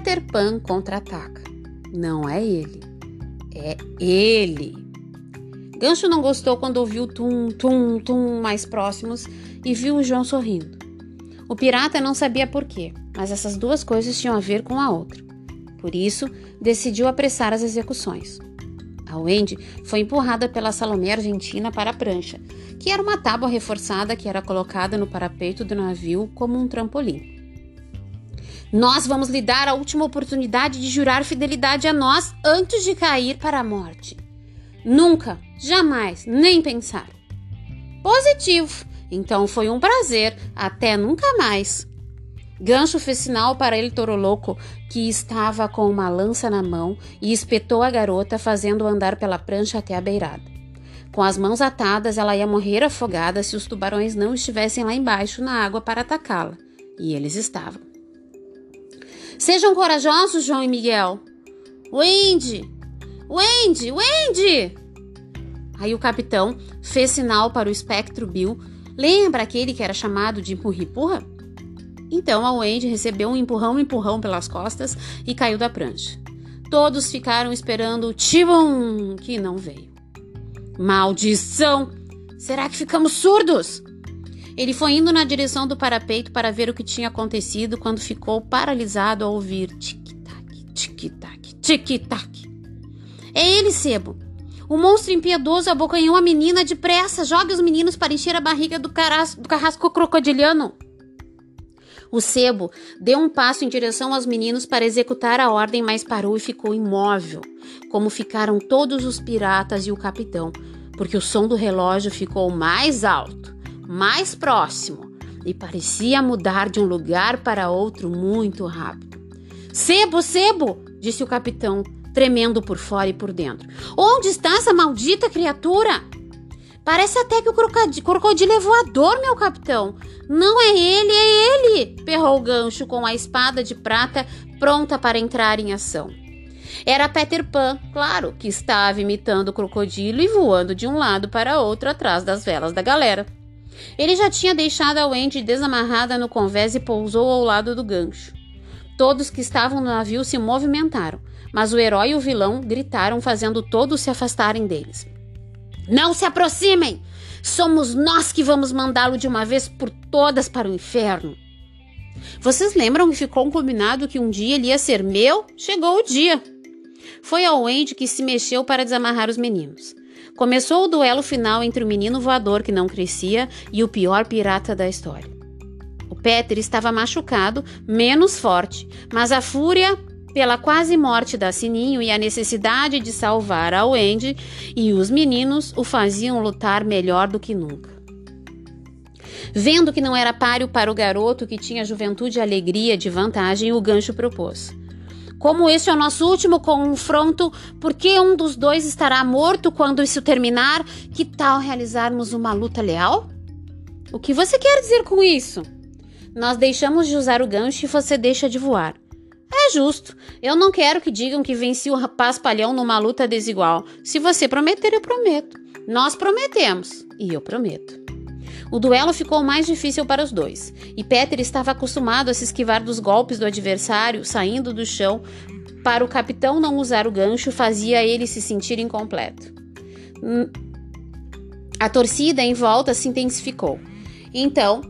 Peter Pan contra-ataca. Não é ele, é ele. Gancho não gostou quando ouviu tum, tum, tum mais próximos e viu o João sorrindo. O pirata não sabia por quê, mas essas duas coisas tinham a ver com a outra. Por isso, decidiu apressar as execuções. A Wendy foi empurrada pela Salomé Argentina para a prancha, que era uma tábua reforçada que era colocada no parapeito do navio como um trampolim. Nós vamos lhe dar a última oportunidade de jurar fidelidade a nós antes de cair para a morte. Nunca, jamais, nem pensar. Positivo. Então foi um prazer. Até nunca mais. Gancho fez sinal para ele Toro Louco, que estava com uma lança na mão, e espetou a garota, fazendo andar pela prancha até a beirada. Com as mãos atadas, ela ia morrer afogada se os tubarões não estivessem lá embaixo na água para atacá-la. E eles estavam. Sejam corajosos, João e Miguel. Wendy! Wendy! Wendy! Aí o capitão fez sinal para o espectro Bill. Lembra aquele que era chamado de empurra-empurra? Então a Wendy recebeu um empurrão-empurrão pelas costas e caiu da prancha. Todos ficaram esperando o Tibum, que não veio. Maldição! Será que ficamos surdos? Ele foi indo na direção do parapeito para ver o que tinha acontecido quando ficou paralisado ao ouvir tic-tac, tic-tac, tic-tac. É ele, Sebo! O monstro impiedoso abocanhou a menina depressa. Jogue os meninos para encher a barriga do, do carrasco crocodiliano. O sebo deu um passo em direção aos meninos para executar a ordem, mas parou e ficou imóvel, como ficaram todos os piratas e o capitão, porque o som do relógio ficou mais alto, mais próximo e parecia mudar de um lugar para outro muito rápido. Sebo, sebo! disse o capitão, tremendo por fora e por dentro. Onde está essa maldita criatura? Parece até que o crocodilo é voador, meu capitão. Não é ele, é ele! perrou o gancho com a espada de prata pronta para entrar em ação. Era Peter Pan, claro, que estava imitando o crocodilo e voando de um lado para outro atrás das velas da galera. Ele já tinha deixado a Wendy desamarrada no convés e pousou ao lado do gancho. Todos que estavam no navio se movimentaram, mas o herói e o vilão gritaram, fazendo todos se afastarem deles. Não se aproximem! Somos nós que vamos mandá-lo de uma vez por todas para o inferno. Vocês lembram que ficou combinado que um dia ele ia ser meu? Chegou o dia. Foi a Wendy que se mexeu para desamarrar os meninos. Começou o duelo final entre o menino voador que não crescia e o pior pirata da história. O Peter estava machucado, menos forte, mas a fúria pela quase morte da Sininho e a necessidade de salvar a Wendy e os meninos o faziam lutar melhor do que nunca. Vendo que não era páreo para o garoto que tinha juventude e alegria de vantagem, o gancho propôs. Como este é o nosso último confronto, por que um dos dois estará morto quando isso terminar? Que tal realizarmos uma luta leal? O que você quer dizer com isso? Nós deixamos de usar o gancho e você deixa de voar. É justo. Eu não quero que digam que venci o rapaz palhão numa luta desigual. Se você prometer, eu prometo. Nós prometemos. E eu prometo. O duelo ficou mais difícil para os dois, e Peter estava acostumado a se esquivar dos golpes do adversário saindo do chão. Para o capitão não usar o gancho fazia ele se sentir incompleto. Hum, a torcida em volta se intensificou. Então,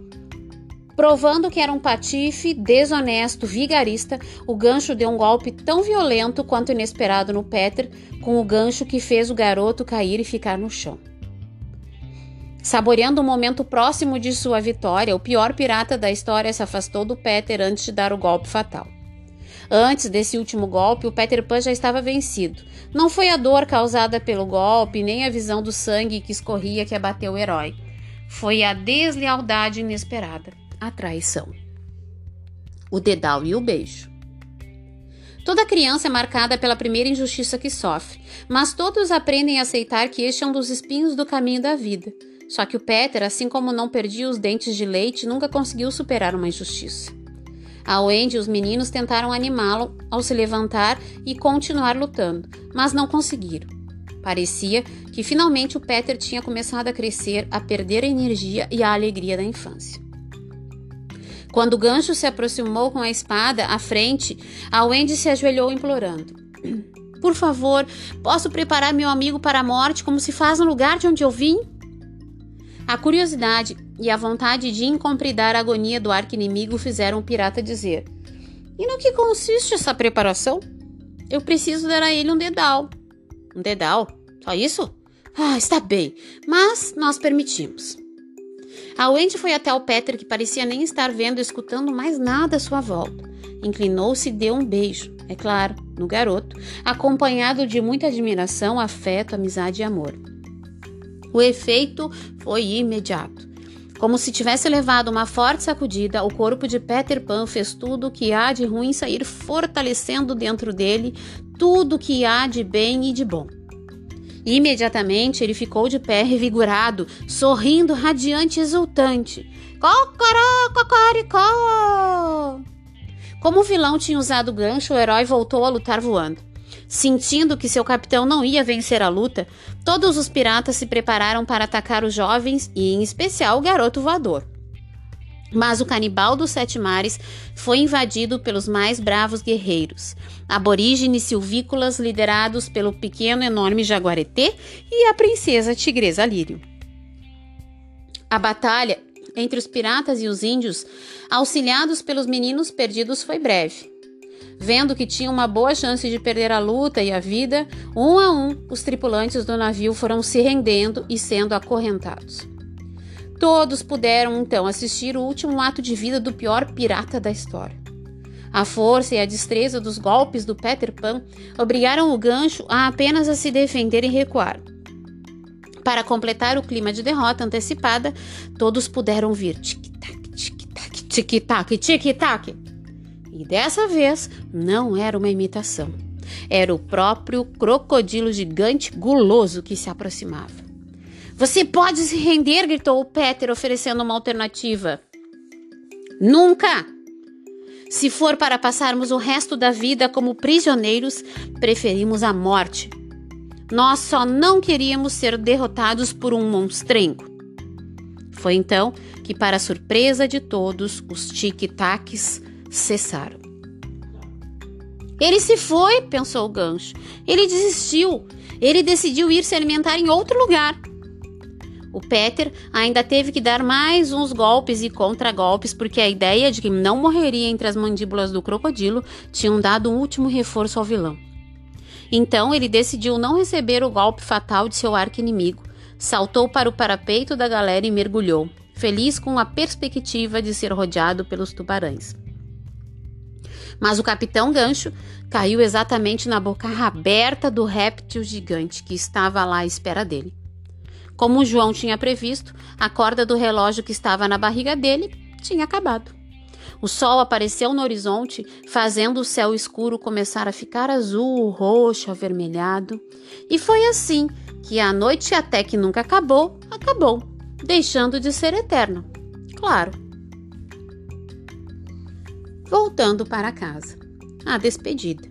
Provando que era um patife desonesto, vigarista, o gancho deu um golpe tão violento quanto inesperado no Peter, com o gancho que fez o garoto cair e ficar no chão. Saboreando o momento próximo de sua vitória, o pior pirata da história se afastou do Peter antes de dar o golpe fatal. Antes desse último golpe, o Peter Pan já estava vencido. Não foi a dor causada pelo golpe, nem a visão do sangue que escorria que abateu o herói. Foi a deslealdade inesperada a traição. O dedal e o beijo. Toda criança é marcada pela primeira injustiça que sofre, mas todos aprendem a aceitar que este é um dos espinhos do caminho da vida. Só que o Peter, assim como não perdia os dentes de leite, nunca conseguiu superar uma injustiça. A Wendy e os meninos tentaram animá-lo ao se levantar e continuar lutando, mas não conseguiram. Parecia que finalmente o Peter tinha começado a crescer, a perder a energia e a alegria da infância. Quando o gancho se aproximou com a espada à frente, a Wendy se ajoelhou implorando. Por favor, posso preparar meu amigo para a morte como se faz no lugar de onde eu vim? A curiosidade e a vontade de incompridar a agonia do arco-inimigo fizeram o pirata dizer: E no que consiste essa preparação? Eu preciso dar a ele um dedal. Um dedal? Só isso? Ah, está bem, mas nós permitimos. A Wendy foi até o Peter, que parecia nem estar vendo escutando mais nada à sua volta. Inclinou-se e deu um beijo, é claro, no garoto, acompanhado de muita admiração, afeto, amizade e amor. O efeito foi imediato. Como se tivesse levado uma forte sacudida, o corpo de Peter Pan fez tudo o que há de ruim sair fortalecendo dentro dele tudo o que há de bem e de bom. Imediatamente ele ficou de pé revigorado, sorrindo radiante e exultante. Cocoró, cocoricó! Como o vilão tinha usado o gancho, o herói voltou a lutar voando. Sentindo que seu capitão não ia vencer a luta, todos os piratas se prepararam para atacar os jovens e, em especial, o garoto voador. Mas o canibal dos sete mares foi invadido pelos mais bravos guerreiros, aborígenes silvícolas liderados pelo pequeno enorme jaguaretê e a princesa tigresa Lírio. A batalha entre os piratas e os índios, auxiliados pelos meninos perdidos, foi breve. Vendo que tinha uma boa chance de perder a luta e a vida, um a um, os tripulantes do navio foram se rendendo e sendo acorrentados. Todos puderam então assistir o último ato de vida do pior pirata da história. A força e a destreza dos golpes do Peter Pan obrigaram o gancho a apenas a se defender e recuar. Para completar o clima de derrota antecipada, todos puderam vir tic-tac, tic-tac, tic-tac, tic-tac. E dessa vez não era uma imitação. Era o próprio crocodilo gigante guloso que se aproximava. Você pode se render, gritou o Peter, oferecendo uma alternativa. Nunca! Se for para passarmos o resto da vida como prisioneiros, preferimos a morte. Nós só não queríamos ser derrotados por um monstrengo. Foi então que, para surpresa de todos, os tic-tacs cessaram. Ele se foi, pensou o gancho. Ele desistiu. Ele decidiu ir se alimentar em outro lugar. O Peter ainda teve que dar mais uns golpes e contragolpes, porque a ideia de que não morreria entre as mandíbulas do crocodilo tinham dado um último reforço ao vilão. Então ele decidiu não receber o golpe fatal de seu arco-inimigo, saltou para o parapeito da galera e mergulhou, feliz com a perspectiva de ser rodeado pelos tubarões. Mas o capitão Gancho caiu exatamente na boca aberta do réptil gigante que estava lá à espera dele. Como João tinha previsto, a corda do relógio que estava na barriga dele tinha acabado. O sol apareceu no horizonte, fazendo o céu escuro começar a ficar azul, roxo, avermelhado. E foi assim que a noite, até que nunca acabou, acabou, deixando de ser eterno. Claro. Voltando para casa. A despedida.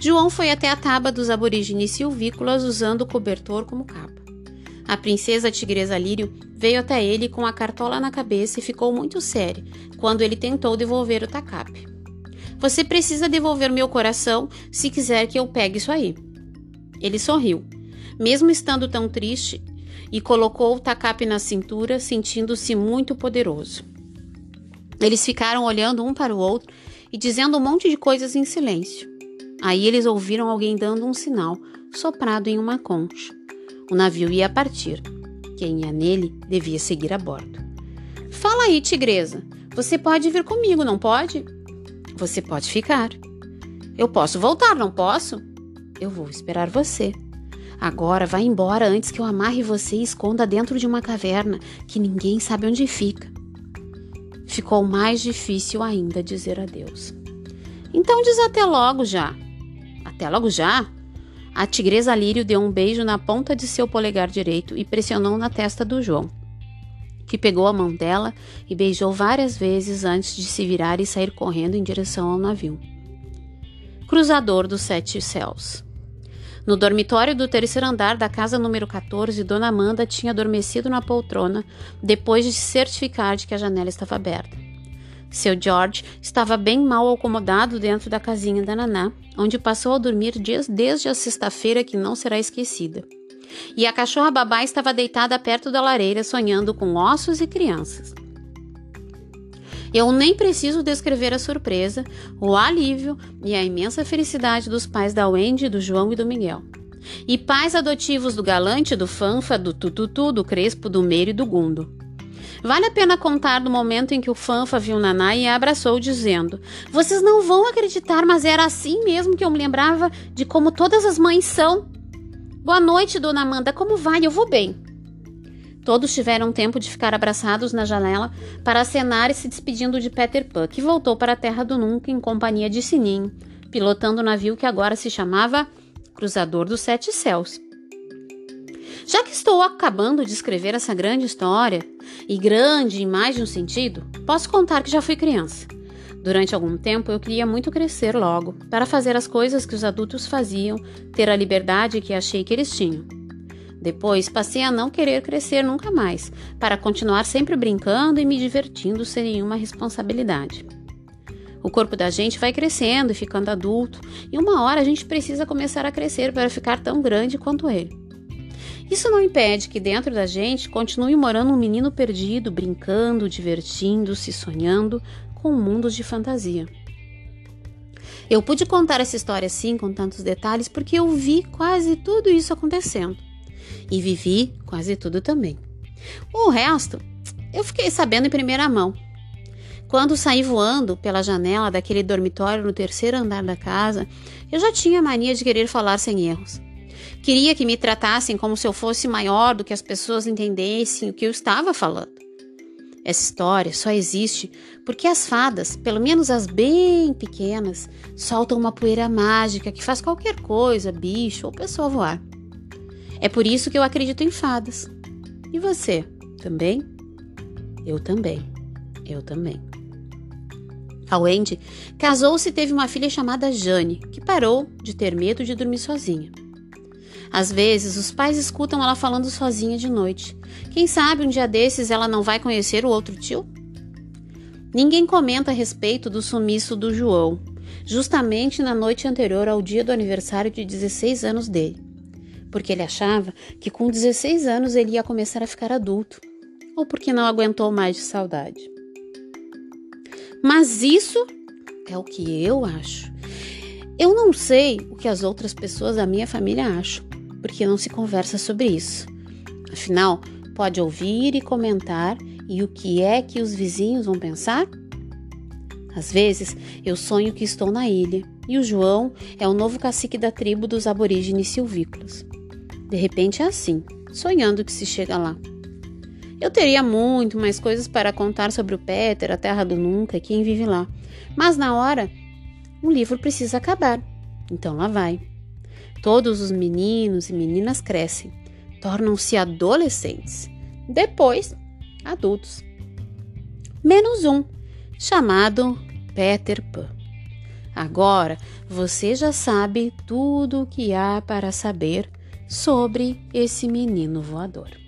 João foi até a taba dos aborígenes silvícolas usando o cobertor como capa. A princesa tigresa Lírio veio até ele com a cartola na cabeça e ficou muito séria quando ele tentou devolver o tacape. Você precisa devolver meu coração se quiser que eu pegue isso aí. Ele sorriu, mesmo estando tão triste, e colocou o tacape na cintura, sentindo-se muito poderoso. Eles ficaram olhando um para o outro e dizendo um monte de coisas em silêncio. Aí eles ouviram alguém dando um sinal, soprado em uma concha. O navio ia partir. Quem ia nele devia seguir a bordo. Fala aí, tigresa. Você pode vir comigo, não pode? Você pode ficar. Eu posso voltar, não posso? Eu vou esperar você. Agora vá embora antes que eu amarre você e esconda dentro de uma caverna que ninguém sabe onde fica. Ficou mais difícil ainda dizer adeus. Então diz até logo já. Até logo já? A tigresa Lírio deu um beijo na ponta de seu polegar direito e pressionou na testa do João, que pegou a mão dela e beijou várias vezes antes de se virar e sair correndo em direção ao navio. Cruzador dos Sete Céus. No dormitório do terceiro andar da casa número 14, Dona Amanda tinha adormecido na poltrona depois de se certificar de que a janela estava aberta. Seu George estava bem mal acomodado dentro da casinha da Naná, onde passou a dormir desde a sexta-feira que não será esquecida. E a cachorra babá estava deitada perto da lareira, sonhando com ossos e crianças. Eu nem preciso descrever a surpresa, o alívio e a imensa felicidade dos pais da Wendy, do João e do Miguel. E pais adotivos do Galante, do Fanfa, do Tututu, do Crespo, do Meiro e do Gundo. Vale a pena contar do momento em que o Fanfa viu Naná e a abraçou, dizendo: Vocês não vão acreditar, mas era assim mesmo que eu me lembrava de como todas as mães são. Boa noite, dona Amanda, como vai? Eu vou bem. Todos tiveram tempo de ficar abraçados na janela para acenar e se despedindo de Peter Pan, que voltou para a Terra do Nunca em companhia de Sininho, pilotando o navio que agora se chamava Cruzador dos Sete Céus. Já que estou acabando de escrever essa grande história, e grande em mais de um sentido, posso contar que já fui criança. Durante algum tempo eu queria muito crescer logo, para fazer as coisas que os adultos faziam, ter a liberdade que achei que eles tinham. Depois passei a não querer crescer nunca mais, para continuar sempre brincando e me divertindo sem nenhuma responsabilidade. O corpo da gente vai crescendo e ficando adulto, e uma hora a gente precisa começar a crescer para ficar tão grande quanto ele. Isso não impede que dentro da gente continue morando um menino perdido, brincando, divertindo-se, sonhando com mundos de fantasia. Eu pude contar essa história assim, com tantos detalhes, porque eu vi quase tudo isso acontecendo. E vivi quase tudo também. O resto, eu fiquei sabendo em primeira mão. Quando saí voando pela janela daquele dormitório no terceiro andar da casa, eu já tinha mania de querer falar sem erros. Queria que me tratassem como se eu fosse maior do que as pessoas entendessem o que eu estava falando. Essa história só existe porque as fadas, pelo menos as bem pequenas, soltam uma poeira mágica que faz qualquer coisa, bicho ou pessoa voar. É por isso que eu acredito em fadas. E você, também? Eu também. Eu também. A Wendy casou-se e teve uma filha chamada Jane, que parou de ter medo de dormir sozinha. Às vezes, os pais escutam ela falando sozinha de noite. Quem sabe um dia desses ela não vai conhecer o outro tio? Ninguém comenta a respeito do sumiço do João, justamente na noite anterior ao dia do aniversário de 16 anos dele, porque ele achava que com 16 anos ele ia começar a ficar adulto, ou porque não aguentou mais de saudade. Mas isso é o que eu acho. Eu não sei o que as outras pessoas da minha família acham porque não se conversa sobre isso. Afinal, pode ouvir e comentar e o que é que os vizinhos vão pensar? Às vezes, eu sonho que estou na ilha e o João é o novo cacique da tribo dos aborígenes silvícolas. De repente é assim, sonhando que se chega lá. Eu teria muito mais coisas para contar sobre o Peter, a terra do nunca e quem vive lá. Mas na hora, o livro precisa acabar. Então lá vai. Todos os meninos e meninas crescem, tornam-se adolescentes, depois adultos. Menos um, chamado Peter Pan. Agora você já sabe tudo o que há para saber sobre esse menino voador.